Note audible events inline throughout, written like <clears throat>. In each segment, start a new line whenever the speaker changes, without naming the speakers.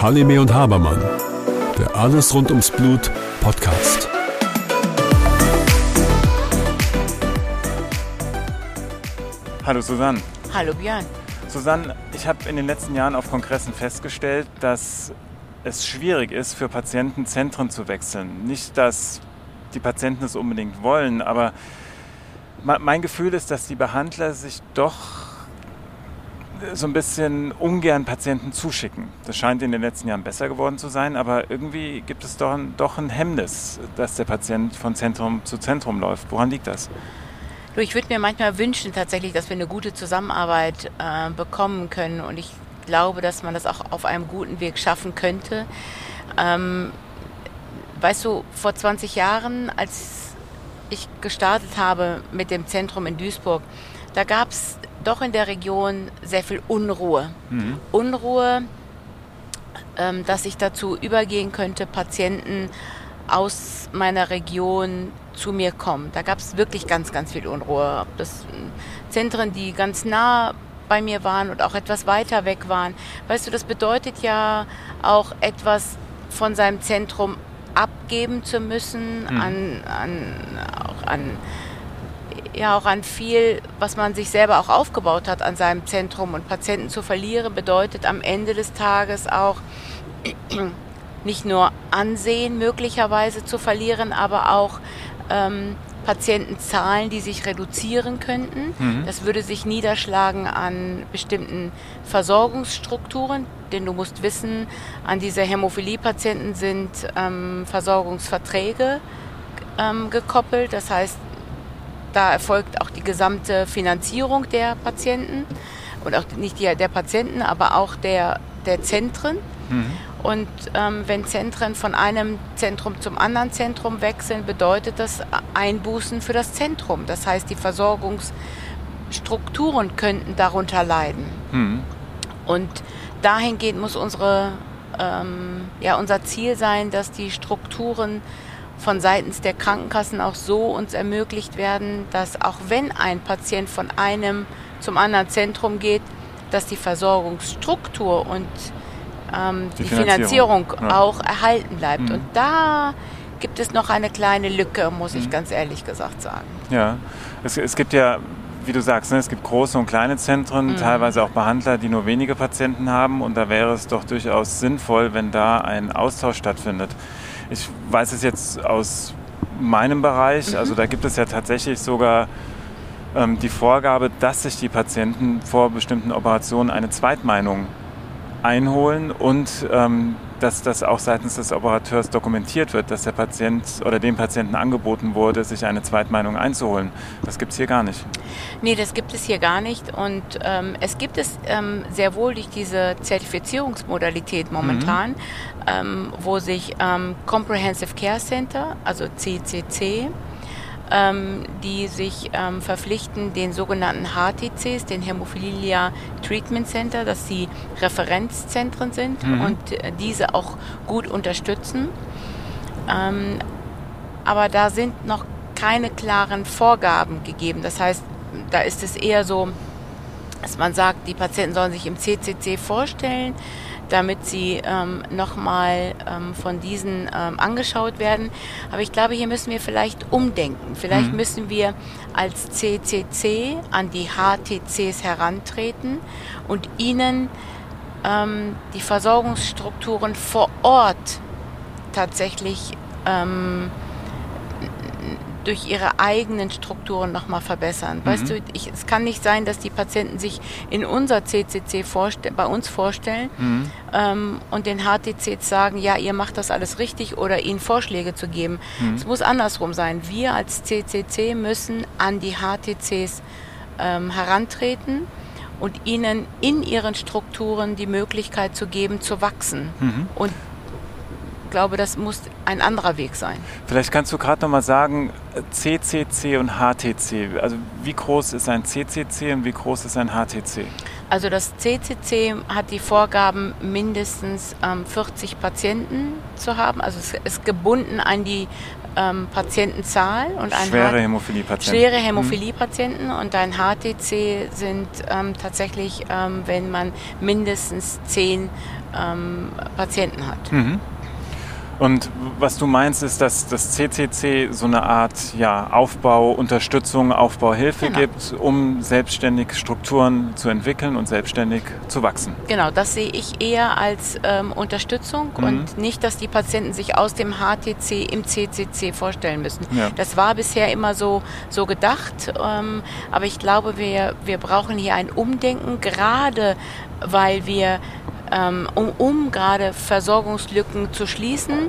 Halime und Habermann, der Alles rund ums Blut Podcast.
Hallo Susanne.
Hallo Björn.
Susanne, ich habe in den letzten Jahren auf Kongressen festgestellt, dass es schwierig ist, für Patienten Zentren zu wechseln. Nicht, dass die Patienten es unbedingt wollen, aber mein Gefühl ist, dass die Behandler sich doch so ein bisschen ungern Patienten zuschicken. Das scheint in den letzten Jahren besser geworden zu sein, aber irgendwie gibt es doch ein, doch ein Hemmnis, dass der Patient von Zentrum zu Zentrum läuft. Woran liegt das?
Ich würde mir manchmal wünschen tatsächlich, dass wir eine gute Zusammenarbeit äh, bekommen können und ich glaube, dass man das auch auf einem guten Weg schaffen könnte. Ähm, weißt du, vor 20 Jahren, als ich gestartet habe mit dem Zentrum in Duisburg, da gab es doch in der Region sehr viel Unruhe. Mhm. Unruhe, ähm, dass ich dazu übergehen könnte, Patienten aus meiner Region zu mir kommen. Da gab es wirklich ganz, ganz viel Unruhe. Das äh, Zentren, die ganz nah bei mir waren und auch etwas weiter weg waren. Weißt du, das bedeutet ja auch etwas von seinem Zentrum abgeben zu müssen mhm. an, an, auch an ja auch an viel, was man sich selber auch aufgebaut hat an seinem Zentrum und Patienten zu verlieren, bedeutet am Ende des Tages auch <clears throat> nicht nur Ansehen möglicherweise zu verlieren, aber auch ähm, Patientenzahlen, die sich reduzieren könnten. Mhm. Das würde sich niederschlagen an bestimmten Versorgungsstrukturen, denn du musst wissen, an diese Hämophilie-Patienten sind ähm, Versorgungsverträge ähm, gekoppelt. Das heißt, da erfolgt auch die gesamte Finanzierung der Patienten und auch nicht die, der Patienten, aber auch der, der Zentren. Mhm. Und ähm, wenn Zentren von einem Zentrum zum anderen Zentrum wechseln, bedeutet das Einbußen für das Zentrum. Das heißt, die Versorgungsstrukturen könnten darunter leiden. Mhm. Und dahingehend muss unsere, ähm, ja, unser Ziel sein, dass die Strukturen von seitens der Krankenkassen auch so uns ermöglicht werden, dass auch wenn ein Patient von einem zum anderen Zentrum geht, dass die Versorgungsstruktur und ähm, die, die, Finanzierung, Finanzierung ja. auch erhalten bleibt. Mhm. Und da gibt es noch eine kleine Lücke, muss ich mhm. ganz ehrlich gesagt sagen.
Ja, es, es gibt ja wie du sagst, ne, es gibt große und kleine Zentren, mhm. teilweise auch Behandler, die nur wenige Patienten haben. Und da wäre es doch durchaus sinnvoll, wenn da ein Austausch stattfindet. Ich weiß es jetzt aus meinem Bereich, mhm. also da gibt es ja tatsächlich sogar ähm, die Vorgabe, dass sich die Patienten vor bestimmten Operationen eine Zweitmeinung einholen und ähm, dass das auch seitens des Operateurs dokumentiert wird, dass der Patient oder dem Patienten angeboten wurde, sich eine Zweitmeinung einzuholen. Das gibt es hier gar nicht.
Nee, das gibt es hier gar nicht. Und ähm, es gibt es ähm, sehr wohl durch diese Zertifizierungsmodalität momentan, mhm. ähm, wo sich ähm, Comprehensive Care Center, also CCC, die sich ähm, verpflichten, den sogenannten HTCs, den Hämophilia Treatment Center, dass sie Referenzzentren sind mhm. und äh, diese auch gut unterstützen. Ähm, aber da sind noch keine klaren Vorgaben gegeben. Das heißt, da ist es eher so, dass man sagt, die Patienten sollen sich im CCC vorstellen damit sie ähm, nochmal ähm, von diesen ähm, angeschaut werden. Aber ich glaube, hier müssen wir vielleicht umdenken. Vielleicht mhm. müssen wir als CCC an die HTCs herantreten und ihnen ähm, die Versorgungsstrukturen vor Ort tatsächlich ähm, durch ihre eigenen Strukturen nochmal verbessern. Mhm. Weißt du, ich, es kann nicht sein, dass die Patienten sich in unser CCC bei uns vorstellen mhm. ähm, und den HTCs sagen, ja, ihr macht das alles richtig oder ihnen Vorschläge zu geben. Mhm. Es muss andersrum sein. Wir als CCC müssen an die HTCs ähm, herantreten und ihnen in ihren Strukturen die Möglichkeit zu geben, zu wachsen. Mhm. Und glaube, das muss ein anderer Weg sein.
Vielleicht kannst du gerade noch mal sagen, CCC und HTC. Also wie groß ist ein CCC und wie groß ist ein HTC?
Also das CCC hat die Vorgaben, mindestens ähm, 40 Patienten zu haben. Also es ist gebunden an die ähm, Patientenzahl und ein
schwere Hämophilie-Patienten.
Schwere Hämophilie-Patienten und ein HTC sind ähm, tatsächlich, ähm, wenn man mindestens zehn ähm, Patienten hat.
Mhm. Und was du meinst, ist, dass das CCC so eine Art ja, Aufbau, Unterstützung, Aufbauhilfe genau. gibt, um selbstständig Strukturen zu entwickeln und selbstständig zu wachsen.
Genau, das sehe ich eher als ähm, Unterstützung mhm. und nicht, dass die Patienten sich aus dem HTC im CCC vorstellen müssen. Ja. Das war bisher immer so, so gedacht, ähm, aber ich glaube, wir, wir brauchen hier ein Umdenken, gerade weil wir um, um gerade Versorgungslücken zu schließen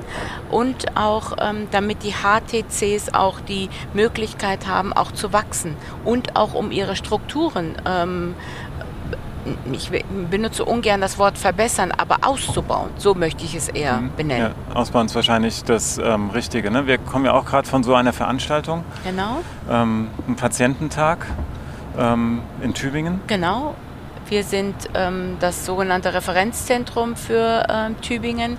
und auch ähm, damit die HTCs auch die Möglichkeit haben, auch zu wachsen und auch um ihre Strukturen ähm, ich benutze ungern das Wort verbessern, aber auszubauen. So möchte ich es eher mhm. benennen.
Ja, ausbauen ist wahrscheinlich das ähm, Richtige. Ne? Wir kommen ja auch gerade von so einer Veranstaltung.
Genau.
Ähm, ein Patiententag ähm, in Tübingen.
Genau. Wir sind ähm, das sogenannte Referenzzentrum für ähm, Tübingen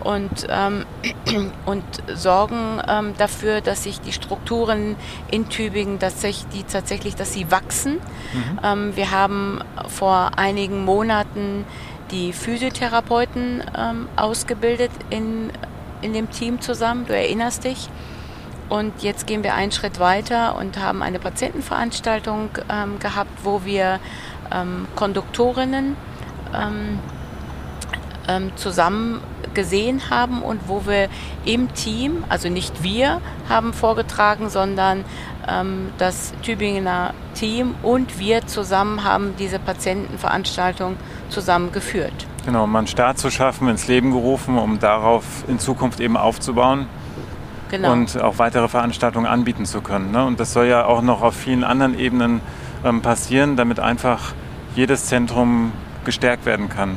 und, ähm, <clears throat> und sorgen ähm, dafür, dass sich die Strukturen in Tübingen tatsächlich, die tatsächlich dass sie wachsen. Mhm. Ähm, wir haben vor einigen Monaten die Physiotherapeuten ähm, ausgebildet in, in dem Team zusammen. Du erinnerst dich. Und jetzt gehen wir einen Schritt weiter und haben eine Patientenveranstaltung ähm, gehabt, wo wir ähm, Konduktorinnen ähm, ähm, zusammen gesehen haben und wo wir im Team, also nicht wir haben vorgetragen, sondern ähm, das Tübingener Team und wir zusammen haben diese Patientenveranstaltung zusammengeführt.
Genau, um einen Start zu schaffen, ins Leben gerufen, um darauf in Zukunft eben aufzubauen. Genau. Und auch weitere Veranstaltungen anbieten zu können. Ne? Und das soll ja auch noch auf vielen anderen Ebenen ähm, passieren, damit einfach jedes Zentrum gestärkt werden kann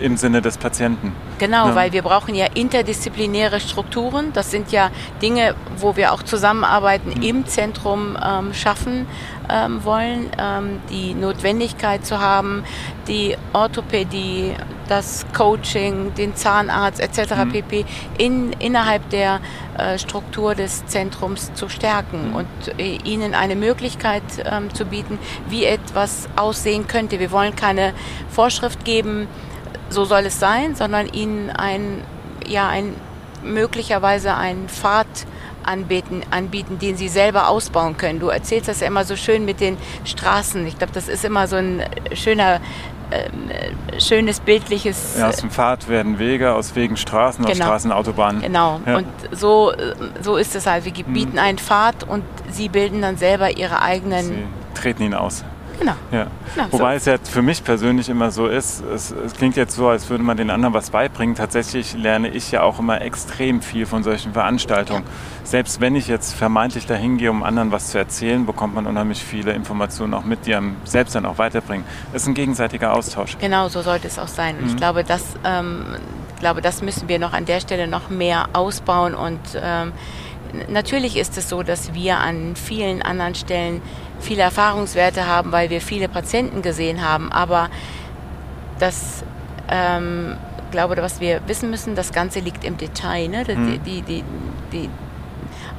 im Sinne des Patienten.
Genau, ja. weil wir brauchen ja interdisziplinäre Strukturen. Das sind ja Dinge, wo wir auch Zusammenarbeiten mhm. im Zentrum ähm, schaffen ähm, wollen. Ähm, die Notwendigkeit zu haben, die Orthopädie, das Coaching, den Zahnarzt etc. Mhm. pp. In, innerhalb der äh, Struktur des Zentrums zu stärken mhm. und äh, ihnen eine Möglichkeit ähm, zu bieten, wie etwas aussehen könnte. Wir wollen keine Vorschrift geben, so soll es sein, sondern ihnen ein, ja, ein, möglicherweise einen Pfad anbieten, anbieten, den sie selber ausbauen können. Du erzählst das ja immer so schön mit den Straßen. Ich glaube, das ist immer so ein schöner äh, schönes bildliches.
Ja, aus dem Pfad werden Wege, aus Wegen Straßen, genau. aus Straßen Autobahnen.
Genau. Ja. Und so, so ist es halt. Wir mhm. bieten einen Pfad und sie bilden dann selber ihre eigenen.
Sie treten ihn aus.
Genau.
Ja. genau Wobei so. es ja für mich persönlich immer so ist, es, es, klingt jetzt so, als würde man den anderen was beibringen. Tatsächlich lerne ich ja auch immer extrem viel von solchen Veranstaltungen. Ja. Selbst wenn ich jetzt vermeintlich dahin gehe, um anderen was zu erzählen, bekommt man unheimlich viele Informationen auch mit, die einem selbst dann auch weiterbringen. Es ist ein gegenseitiger Austausch.
Genau, so sollte es auch sein. Mhm. ich glaube, das, ähm, glaube, das müssen wir noch an der Stelle noch mehr ausbauen und ähm, natürlich ist es so, dass wir an vielen anderen Stellen viele Erfahrungswerte haben, weil wir viele Patienten gesehen haben. Aber das, ähm, glaube, was wir wissen müssen, das Ganze liegt im Detail. Ne? Mhm. Die, die, die,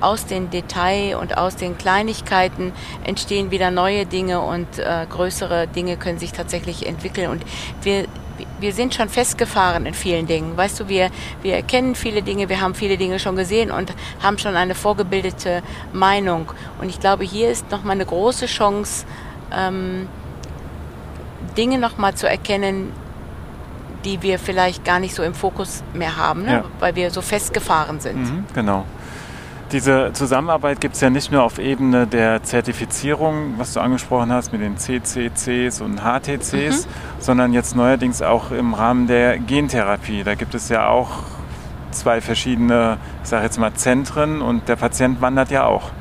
aus den Detail und aus den Kleinigkeiten entstehen wieder neue Dinge und äh, größere Dinge können sich tatsächlich entwickeln. Und wir wir sind schon festgefahren in vielen Dingen. Weißt du, wir, wir kennen viele Dinge, wir haben viele Dinge schon gesehen und haben schon eine vorgebildete Meinung. Und ich glaube, hier ist nochmal eine große Chance, ähm, Dinge nochmal zu erkennen, die wir vielleicht gar nicht so im Fokus mehr haben, ne? ja. weil wir so festgefahren sind.
Mhm, genau. Diese Zusammenarbeit gibt es ja nicht nur auf Ebene der Zertifizierung, was du angesprochen hast mit den CCCs und HTCs, mhm. sondern jetzt neuerdings auch im Rahmen der Gentherapie. Da gibt es ja auch zwei verschiedene, ich sage jetzt mal, Zentren und der Patient wandert ja auch.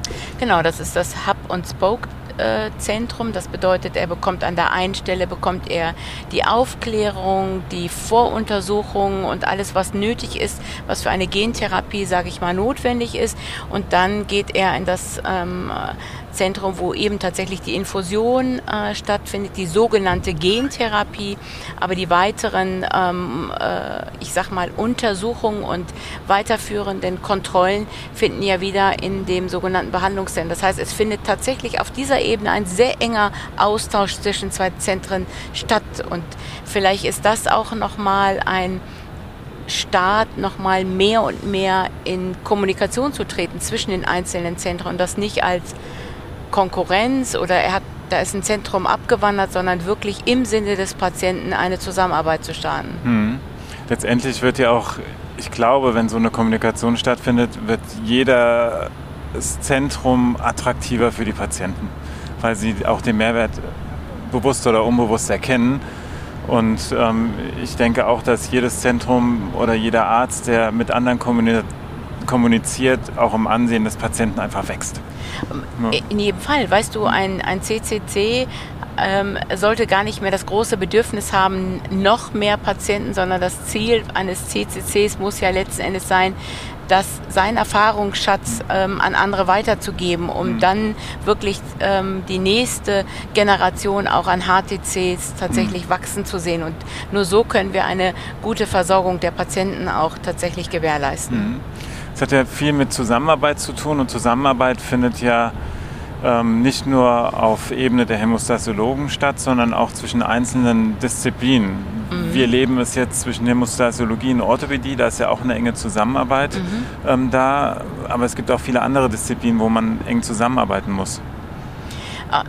Genau, das ist das Hub und Spoke äh, Zentrum. Das bedeutet, er bekommt an der einen Stelle bekommt er die Aufklärung, die Voruntersuchung und alles, was nötig ist, was für eine Gentherapie, sage ich mal, notwendig ist. Und dann geht er in das ähm, Zentrum, wo eben tatsächlich die Infusion äh, stattfindet, die sogenannte Gentherapie, aber die weiteren, ähm, äh, ich sag mal, Untersuchungen und weiterführenden Kontrollen finden ja wieder in dem sogenannten Behandlungszentrum. Das heißt, es findet tatsächlich auf dieser Ebene ein sehr enger Austausch zwischen zwei Zentren statt und vielleicht ist das auch nochmal ein Staat nochmal mehr und mehr in Kommunikation zu treten zwischen den einzelnen Zentren und das nicht als Konkurrenz oder er hat, da ist ein Zentrum abgewandert, sondern wirklich im Sinne des Patienten eine Zusammenarbeit zu starten.
Hm. Letztendlich wird ja auch, ich glaube, wenn so eine Kommunikation stattfindet, wird jeder Zentrum attraktiver für die Patienten, weil sie auch den Mehrwert bewusst oder unbewusst erkennen und ähm, ich denke auch, dass jedes Zentrum oder jeder Arzt, der mit anderen kommuniziert, auch im Ansehen des Patienten einfach wächst.
Ja. In jedem Fall. Weißt du, ein, ein CCC ähm, sollte gar nicht mehr das große Bedürfnis haben, noch mehr Patienten, sondern das Ziel eines CCCs muss ja letzten Endes sein, das sein Erfahrungsschatz ähm, an andere weiterzugeben, um mhm. dann wirklich ähm, die nächste Generation auch an HTCs tatsächlich mhm. wachsen zu sehen. Und nur so können wir eine gute Versorgung der Patienten auch tatsächlich gewährleisten.
Mhm. Es hat ja viel mit Zusammenarbeit zu tun und Zusammenarbeit findet ja ähm, nicht nur auf Ebene der Hämostasiologen statt, sondern auch zwischen einzelnen Disziplinen. Mhm. Wir leben es jetzt zwischen Hämostasiologie und Orthopädie, da ist ja auch eine enge Zusammenarbeit mhm. ähm, da, aber es gibt auch viele andere Disziplinen, wo man eng zusammenarbeiten muss.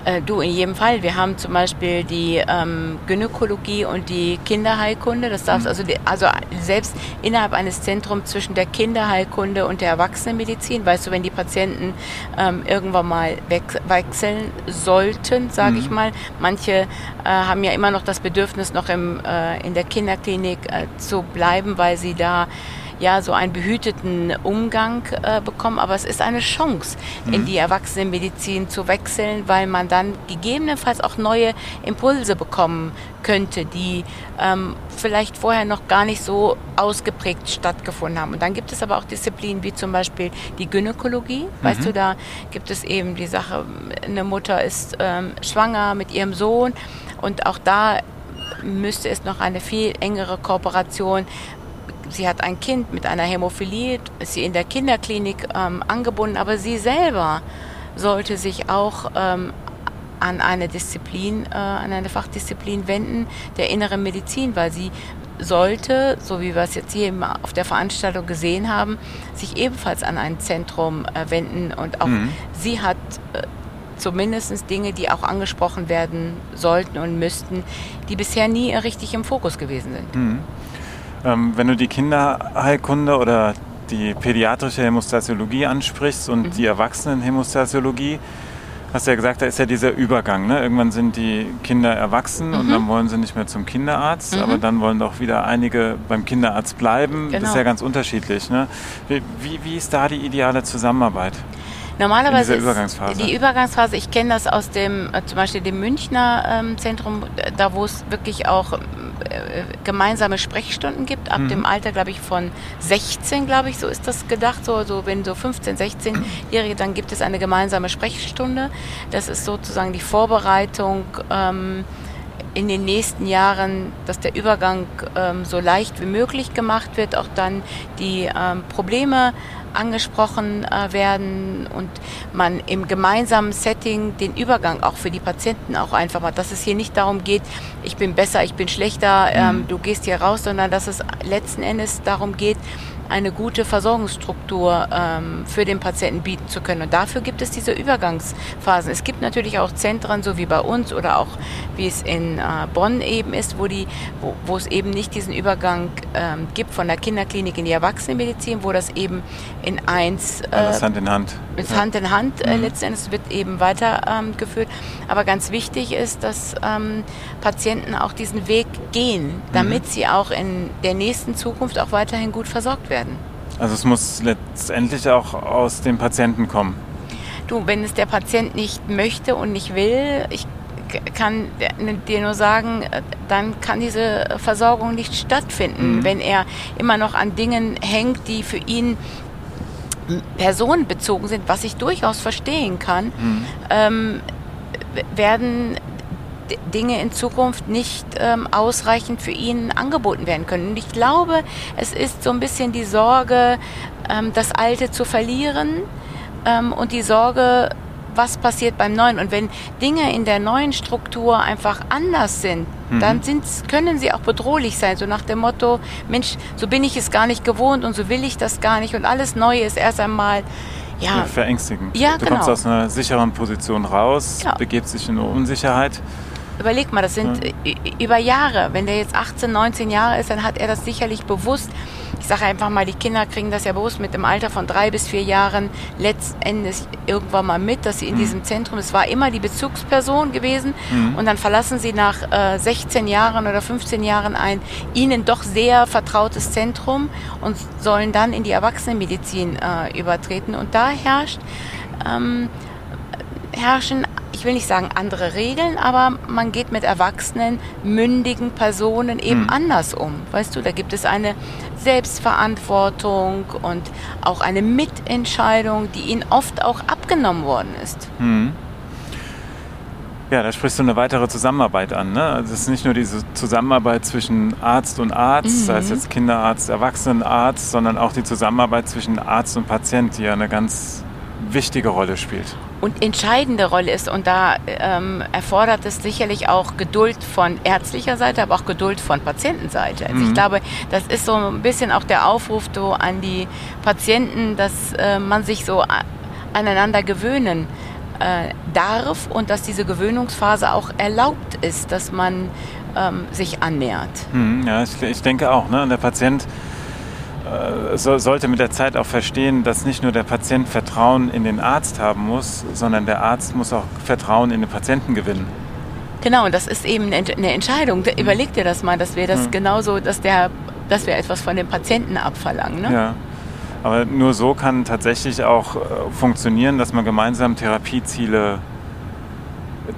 Äh, du, in jedem Fall. Wir haben zum Beispiel die ähm, Gynäkologie und die Kinderheilkunde. Das darfst mhm. also, die, also selbst innerhalb eines Zentrums zwischen der Kinderheilkunde und der Erwachsenenmedizin, weißt du, wenn die Patienten ähm, irgendwann mal wechseln sollten, sage mhm. ich mal. Manche äh, haben ja immer noch das Bedürfnis, noch im, äh, in der Kinderklinik äh, zu bleiben, weil sie da ja so einen behüteten Umgang äh, bekommen. Aber es ist eine Chance, mhm. in die Erwachsenenmedizin zu wechseln, weil man dann gegebenenfalls auch neue Impulse bekommen könnte, die ähm, vielleicht vorher noch gar nicht so ausgeprägt stattgefunden haben. Und dann gibt es aber auch Disziplinen wie zum Beispiel die Gynäkologie. Mhm. Weißt du, da gibt es eben die Sache, eine Mutter ist ähm, schwanger mit ihrem Sohn und auch da müsste es noch eine viel engere Kooperation sie hat ein Kind mit einer Hämophilie, ist sie in der Kinderklinik ähm, angebunden, aber sie selber sollte sich auch ähm, an eine Disziplin, äh, an eine Fachdisziplin wenden, der inneren Medizin, weil sie sollte, so wie wir es jetzt hier auf der Veranstaltung gesehen haben, sich ebenfalls an ein Zentrum äh, wenden und auch mhm. sie hat äh, zumindest Dinge, die auch angesprochen werden sollten und müssten, die bisher nie richtig im Fokus gewesen sind.
Mhm. Ähm, wenn du die Kinderheilkunde oder die pädiatrische Hämostasiologie ansprichst und mhm. die Erwachsenenhämostasiologie, hast du ja gesagt, da ist ja dieser Übergang. Ne? Irgendwann sind die Kinder erwachsen mhm. und dann wollen sie nicht mehr zum Kinderarzt, mhm. aber dann wollen doch wieder einige beim Kinderarzt bleiben. Genau. Das ist genau. ja ganz unterschiedlich. Ne? Wie, wie, wie ist da die ideale Zusammenarbeit?
Normalerweise Übergangsphase. die Übergangsphase, ich kenne das aus dem, äh, zum Beispiel dem Münchner ähm, Zentrum, da wo es wirklich auch äh, gemeinsame Sprechstunden gibt, ab mhm. dem Alter, glaube ich, von 16, glaube ich, so ist das gedacht. So, so wenn so 15, 16-Jährige, dann gibt es eine gemeinsame Sprechstunde. Das ist sozusagen die Vorbereitung ähm, in den nächsten Jahren, dass der Übergang ähm, so leicht wie möglich gemacht wird, auch dann die ähm, Probleme angesprochen äh, werden und man im gemeinsamen Setting den Übergang auch für die Patienten auch einfach macht, dass es hier nicht darum geht, ich bin besser, ich bin schlechter, ähm, mhm. du gehst hier raus, sondern dass es letzten Endes darum geht, eine gute Versorgungsstruktur ähm, für den Patienten bieten zu können. Und dafür gibt es diese Übergangsphasen. Es gibt natürlich auch Zentren, so wie bei uns oder auch wie es in äh, Bonn eben ist, wo, die, wo, wo es eben nicht diesen Übergang ähm, gibt von der Kinderklinik in die Erwachsenenmedizin, wo das eben in eins...
Äh, Alles Hand in Hand.
Mit ja. Hand in Hand äh, mhm. letztendlich wird eben weitergeführt. Ähm, Aber ganz wichtig ist, dass ähm, Patienten auch diesen Weg gehen, damit mhm. sie auch in der nächsten Zukunft auch weiterhin gut versorgt werden werden.
Also es muss letztendlich auch aus dem Patienten kommen.
Du, wenn es der Patient nicht möchte und nicht will, ich kann dir nur sagen, dann kann diese Versorgung nicht stattfinden, mhm. wenn er immer noch an Dingen hängt, die für ihn personenbezogen sind, was ich durchaus verstehen kann, mhm. ähm, werden Dinge in Zukunft nicht ähm, ausreichend für ihn angeboten werden können. Und ich glaube, es ist so ein bisschen die Sorge, ähm, das Alte zu verlieren ähm, und die Sorge, was passiert beim Neuen. Und wenn Dinge in der neuen Struktur einfach anders sind, mhm. dann können sie auch bedrohlich sein. So nach dem Motto, Mensch, so bin ich es gar nicht gewohnt und so will ich das gar nicht. Und alles Neue ist erst einmal ja,
verängstigend.
Ja,
du
genau.
kommst aus einer sicheren Position raus, ja. begebst dich in eine Unsicherheit.
Überleg mal, das sind ja. über Jahre. Wenn der jetzt 18, 19 Jahre ist, dann hat er das sicherlich bewusst ich sage einfach mal, die Kinder kriegen das ja bewusst mit dem Alter von drei bis vier Jahren letztendlich irgendwann mal mit, dass sie in mhm. diesem Zentrum, es war immer die Bezugsperson gewesen mhm. und dann verlassen sie nach äh, 16 Jahren oder 15 Jahren ein ihnen doch sehr vertrautes Zentrum und sollen dann in die Erwachsenenmedizin äh, übertreten und da herrscht ähm, herrschen ich will nicht sagen andere Regeln, aber man geht mit erwachsenen, mündigen Personen eben mhm. anders um. Weißt du, da gibt es eine Selbstverantwortung und auch eine Mitentscheidung, die ihnen oft auch abgenommen worden ist. Mhm.
Ja, da sprichst du eine weitere Zusammenarbeit an. Ne? Also es ist nicht nur diese Zusammenarbeit zwischen Arzt und Arzt, mhm. sei es jetzt Kinderarzt, Erwachsenenarzt, sondern auch die Zusammenarbeit zwischen Arzt und Patient, die ja eine ganz wichtige Rolle spielt
und entscheidende Rolle ist. Und da ähm, erfordert es sicherlich auch Geduld von ärztlicher Seite, aber auch Geduld von Patientenseite. Also mhm. ich glaube, das ist so ein bisschen auch der Aufruf so an die Patienten, dass äh, man sich so aneinander gewöhnen äh, darf und dass diese Gewöhnungsphase auch erlaubt ist, dass man ähm, sich annähert.
Mhm, ja, ich, ich denke auch. Ne? Und der Patient äh, so, sollte mit der Zeit auch verstehen, dass nicht nur der Patient Vertrauen in den Arzt haben muss, sondern der Arzt muss auch Vertrauen in den Patienten gewinnen.
Genau, und das ist eben eine Entscheidung. Mhm. Überleg dir das mal, dass wir das mhm. genauso, dass der, dass wir etwas von dem Patienten abverlangen. Ne?
Ja. Aber nur so kann tatsächlich auch äh, funktionieren, dass man gemeinsam Therapieziele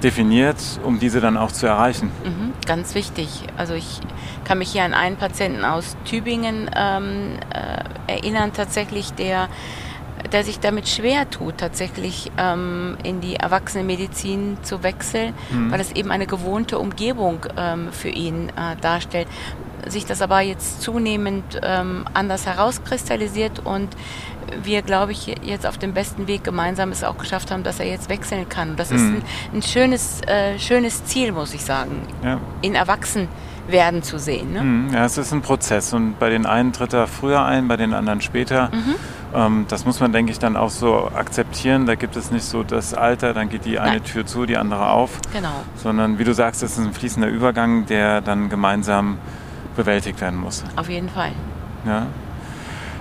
definiert, um diese dann auch zu erreichen.
Mhm, ganz wichtig. Also ich kann mich hier an einen Patienten aus Tübingen ähm, äh, erinnern, tatsächlich, der der sich damit schwer tut, tatsächlich ähm, in die Erwachsenenmedizin zu wechseln, mhm. weil es eben eine gewohnte Umgebung ähm, für ihn äh, darstellt. Sich das aber jetzt zunehmend ähm, anders herauskristallisiert und wir, glaube ich, jetzt auf dem besten Weg gemeinsam es auch geschafft haben, dass er jetzt wechseln kann. Und das mhm. ist ein, ein schönes, äh, schönes Ziel, muss ich sagen, ja. in Erwachsenen werden zu sehen. Ne?
Mhm. Ja, es ist ein Prozess und bei den einen tritt er früher ein, bei den anderen später. Mhm. Ähm, das muss man, denke ich, dann auch so akzeptieren. Da gibt es nicht so das Alter, dann geht die eine Nein. Tür zu, die andere auf.
Genau.
Sondern, wie du sagst, es ist ein fließender Übergang, der dann gemeinsam bewältigt werden muss.
Auf jeden Fall.
Ja.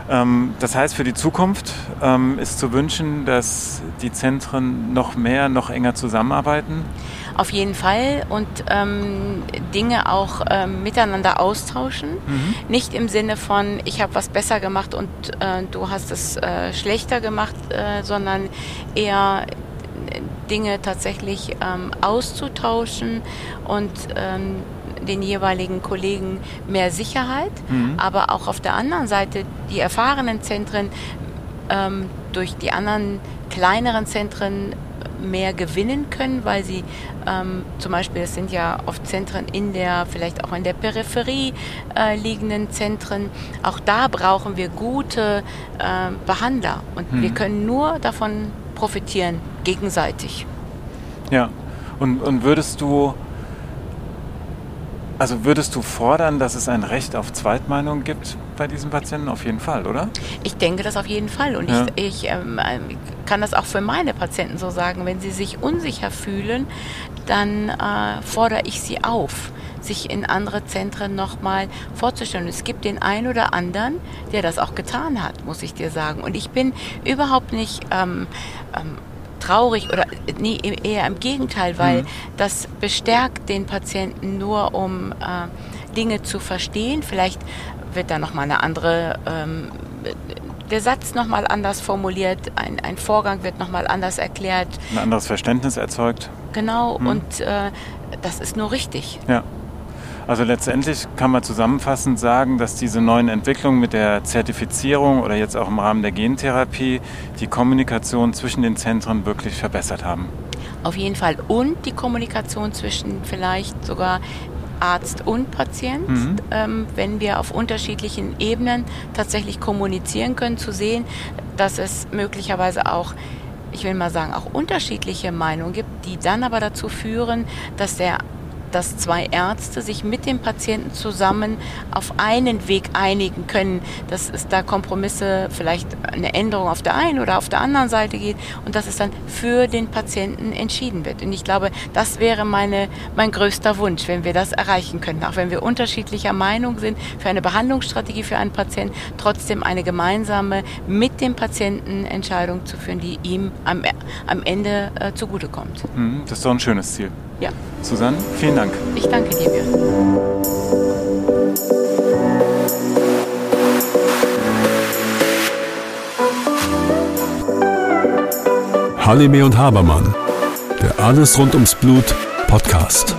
Ähm, das heißt, für die Zukunft ähm, ist zu wünschen, dass die Zentren noch mehr, noch enger zusammenarbeiten.
Auf jeden Fall und ähm, Dinge auch ähm, miteinander austauschen. Mhm. Nicht im Sinne von, ich habe was besser gemacht und äh, du hast es äh, schlechter gemacht, äh, sondern eher Dinge tatsächlich ähm, auszutauschen und ähm, den jeweiligen Kollegen mehr Sicherheit, mhm. aber auch auf der anderen Seite die erfahrenen Zentren ähm, durch die anderen kleineren Zentren mehr gewinnen können, weil sie ähm, zum Beispiel, es sind ja oft Zentren in der, vielleicht auch in der Peripherie äh, liegenden Zentren. Auch da brauchen wir gute äh, Behandler und mhm. wir können nur davon profitieren, gegenseitig.
Ja, und, und würdest du also würdest du fordern, dass es ein Recht auf Zweitmeinung gibt bei diesen Patienten? Auf jeden Fall, oder?
Ich denke das auf jeden Fall. Und ja. ich, ich ähm, kann das auch für meine Patienten so sagen. Wenn sie sich unsicher fühlen, dann äh, fordere ich sie auf, sich in andere Zentren nochmal vorzustellen. Es gibt den einen oder anderen, der das auch getan hat, muss ich dir sagen. Und ich bin überhaupt nicht ähm, ähm, traurig oder nee, eher im Gegenteil, weil mhm. das bestärkt den Patienten nur, um äh, Dinge zu verstehen. Vielleicht wird da nochmal eine andere, ähm, der Satz nochmal anders formuliert, ein, ein Vorgang wird nochmal anders erklärt.
Ein anderes Verständnis erzeugt.
Genau, mhm. und äh, das ist nur richtig.
Ja. Also letztendlich kann man zusammenfassend sagen, dass diese neuen Entwicklungen mit der Zertifizierung oder jetzt auch im Rahmen der Gentherapie die Kommunikation zwischen den Zentren wirklich verbessert haben.
Auf jeden Fall. Und die Kommunikation zwischen vielleicht sogar Arzt und Patient, mhm. ähm, wenn wir auf unterschiedlichen Ebenen tatsächlich kommunizieren können, zu sehen, dass es möglicherweise auch ich will mal sagen, auch unterschiedliche Meinungen gibt, die dann aber dazu führen, dass der dass zwei Ärzte sich mit dem Patienten zusammen auf einen Weg einigen können, dass es da Kompromisse, vielleicht eine Änderung auf der einen oder auf der anderen Seite geht und dass es dann für den Patienten entschieden wird. Und ich glaube, das wäre meine, mein größter Wunsch, wenn wir das erreichen könnten, auch wenn wir unterschiedlicher Meinung sind für eine Behandlungsstrategie für einen Patienten, trotzdem eine gemeinsame mit dem Patienten Entscheidung zu führen, die ihm am, am Ende äh, zugutekommt.
Mhm, das ist doch ein schönes Ziel.
Ja.
Susanne, vielen Dank.
Ich danke dir.
Halime und Habermann, der Alles rund ums Blut Podcast.